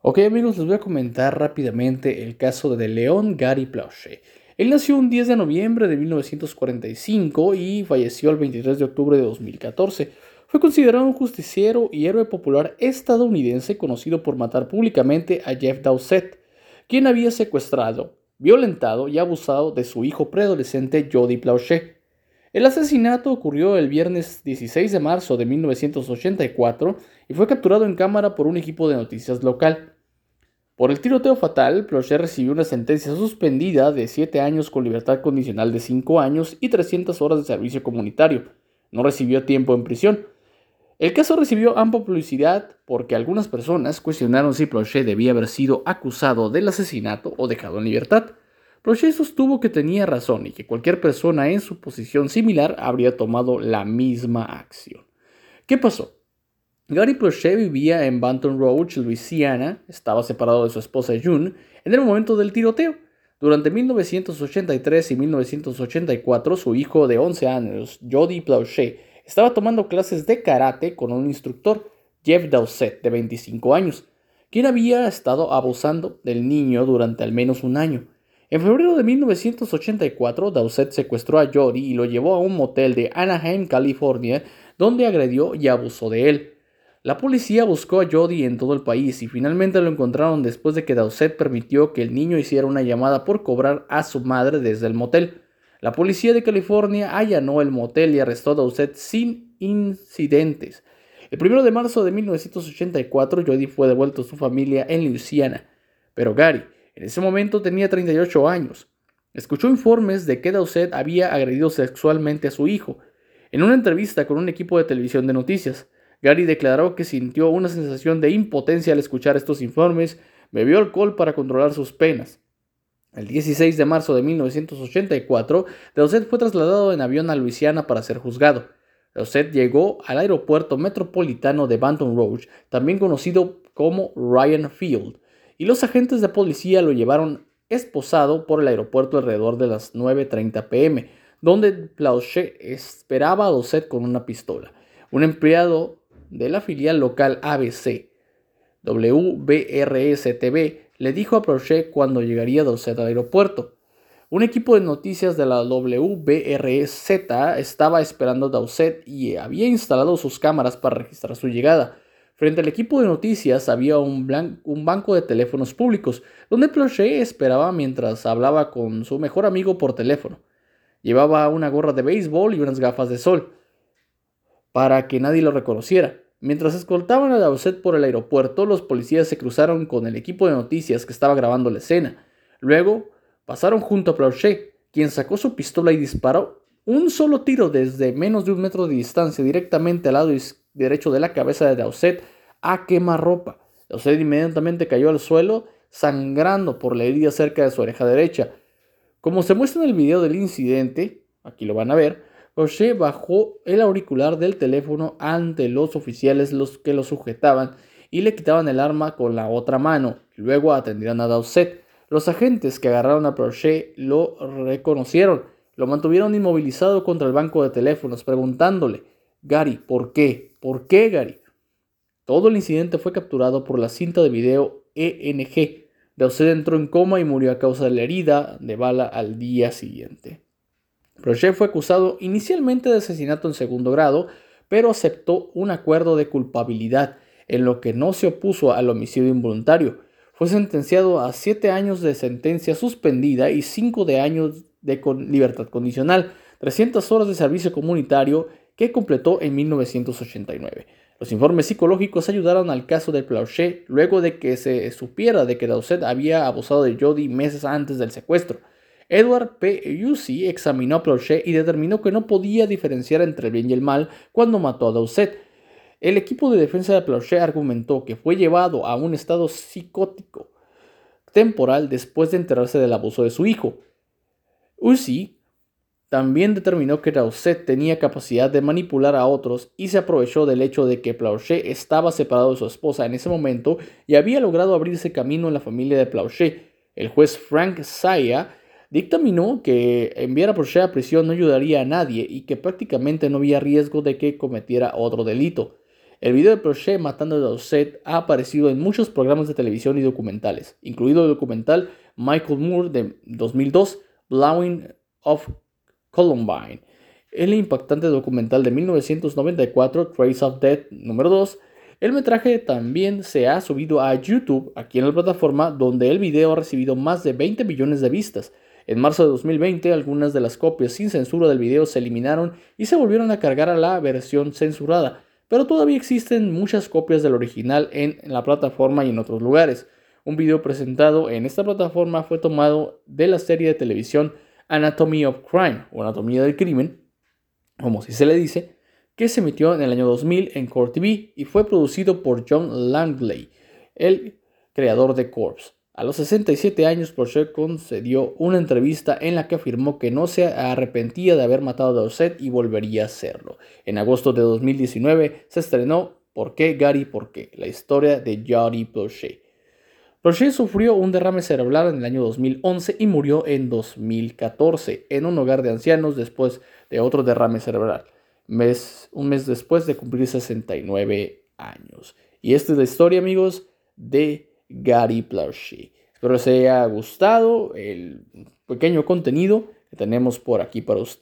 Ok amigos, les voy a comentar rápidamente el caso de León Gary Plauché. Él nació un 10 de noviembre de 1945 y falleció el 23 de octubre de 2014. Fue considerado un justiciero y héroe popular estadounidense conocido por matar públicamente a Jeff Dowsett, quien había secuestrado, violentado y abusado de su hijo preadolescente Jody Plauché. El asesinato ocurrió el viernes 16 de marzo de 1984 y fue capturado en cámara por un equipo de noticias local. Por el tiroteo fatal, Plochet recibió una sentencia suspendida de 7 años con libertad condicional de 5 años y 300 horas de servicio comunitario. No recibió tiempo en prisión. El caso recibió amplia publicidad porque algunas personas cuestionaron si Plochet debía haber sido acusado del asesinato o dejado en libertad. Plochet sostuvo que tenía razón y que cualquier persona en su posición similar habría tomado la misma acción. ¿Qué pasó? Gary Plochet vivía en Banton Rouge, Luisiana, estaba separado de su esposa June en el momento del tiroteo. Durante 1983 y 1984, su hijo de 11 años, Jody Plauché, estaba tomando clases de karate con un instructor, Jeff Dowsett, de 25 años, quien había estado abusando del niño durante al menos un año. En febrero de 1984, Dowsett secuestró a Jody y lo llevó a un motel de Anaheim, California, donde agredió y abusó de él. La policía buscó a Jody en todo el país y finalmente lo encontraron después de que Dowsett permitió que el niño hiciera una llamada por cobrar a su madre desde el motel. La policía de California allanó el motel y arrestó a Dowsett sin incidentes. El 1 de marzo de 1984, Jody fue devuelto a su familia en Louisiana, pero Gary, en ese momento tenía 38 años. Escuchó informes de que Dowsett había agredido sexualmente a su hijo. En una entrevista con un equipo de televisión de noticias, Gary declaró que sintió una sensación de impotencia al escuchar estos informes, bebió alcohol para controlar sus penas. El 16 de marzo de 1984, Dowsett fue trasladado en avión a Luisiana para ser juzgado. Dowsett llegó al aeropuerto metropolitano de Banton Rouge, también conocido como Ryan Field, y los agentes de policía lo llevaron esposado por el aeropuerto alrededor de las 9.30 pm, donde Plauché esperaba a Dosset con una pistola. Un empleado de la filial local ABC, WBRS-TV, le dijo a Plauché cuando llegaría Dosset al aeropuerto. Un equipo de noticias de la WBRZ estaba esperando a Dowsett y había instalado sus cámaras para registrar su llegada. Frente al equipo de noticias había un, banco de teléfonos públicos, donde Plochet esperaba mientras hablaba con su mejor amigo por teléfono. Llevaba una gorra de béisbol y unas gafas de sol, para que nadie lo reconociera. Mientras escoltaban a Dowsett por el aeropuerto, los policías se cruzaron con el equipo de noticias que estaba grabando la escena. Luego pasaron junto a Plochet, quien sacó su pistola y disparó un solo tiro desde menos de un metro de distancia directamente al lado izquierdo derecho de la cabeza de Dowsett a quemarropa. Dowsett inmediatamente cayó al suelo, sangrando por la herida cerca de su oreja derecha. Como se muestra en el video del incidente, aquí lo van a ver, Rocher bajó el auricular del teléfono ante los oficiales los que lo sujetaban y le quitaban el arma con la otra mano. Luego atendieron a Dowsett. Los agentes que agarraron a Prochet lo reconocieron. Lo mantuvieron inmovilizado contra el banco de teléfonos, preguntándole Gary, ¿por qué? ¿Por qué, Gary? Todo el incidente fue capturado por la cinta de video ENG. Dowsett entró en coma y murió a causa de la herida de bala al día siguiente. Prochet fue acusado inicialmente de asesinato en segundo grado, pero aceptó un acuerdo de culpabilidad, en lo que no se opuso al homicidio involuntario. Fue sentenciado a siete años de sentencia suspendida y cinco de años de libertad condicional, 300 horas de servicio comunitario que completó en 1989. Los informes psicológicos ayudaron al caso de Plauché luego de que se supiera de que Dowsett había abusado de Jody meses antes del secuestro. Edward P. Yussi examinó a Plauché y determinó que no podía diferenciar entre el bien y el mal cuando mató a Dowsett. El equipo de defensa de Plauché argumentó que fue llevado a un estado psicótico temporal después de enterarse del abuso de su hijo. Yussi también determinó que Dowsett tenía capacidad de manipular a otros y se aprovechó del hecho de que Plauché estaba separado de su esposa en ese momento y había logrado abrirse camino en la familia de Plauché. El juez Frank Saya dictaminó que enviar a Plauché a prisión no ayudaría a nadie y que prácticamente no había riesgo de que cometiera otro delito. El video de Prochet matando a Dowsett ha aparecido en muchos programas de televisión y documentales, incluido el documental Michael Moore de 2002, Blowing of Columbine, el impactante documental de 1994, Trace of Death número 2. El metraje también se ha subido a YouTube, aquí en la plataforma, donde el video ha recibido más de 20 millones de vistas. En marzo de 2020, algunas de las copias sin censura del video se eliminaron y se volvieron a cargar a la versión censurada, pero todavía existen muchas copias del original en la plataforma y en otros lugares. Un video presentado en esta plataforma fue tomado de la serie de televisión Anatomy of Crime o Anatomía del Crimen, como si se le dice, que se emitió en el año 2000 en Core TV y fue producido por John Langley, el creador de Corpse. A los 67 años, Porsche concedió una entrevista en la que afirmó que no se arrepentía de haber matado a Dorset y volvería a hacerlo. En agosto de 2019 se estrenó ¿Por qué Gary? ¿Por qué? La historia de Jody Porsche. Porsche sufrió un derrame cerebral en el año 2011 y murió en 2014 en un hogar de ancianos después de otro derrame cerebral, un mes después de cumplir 69 años. Y esta es la historia, amigos, de Gary Planchet. Espero les haya gustado el pequeño contenido que tenemos por aquí para ustedes.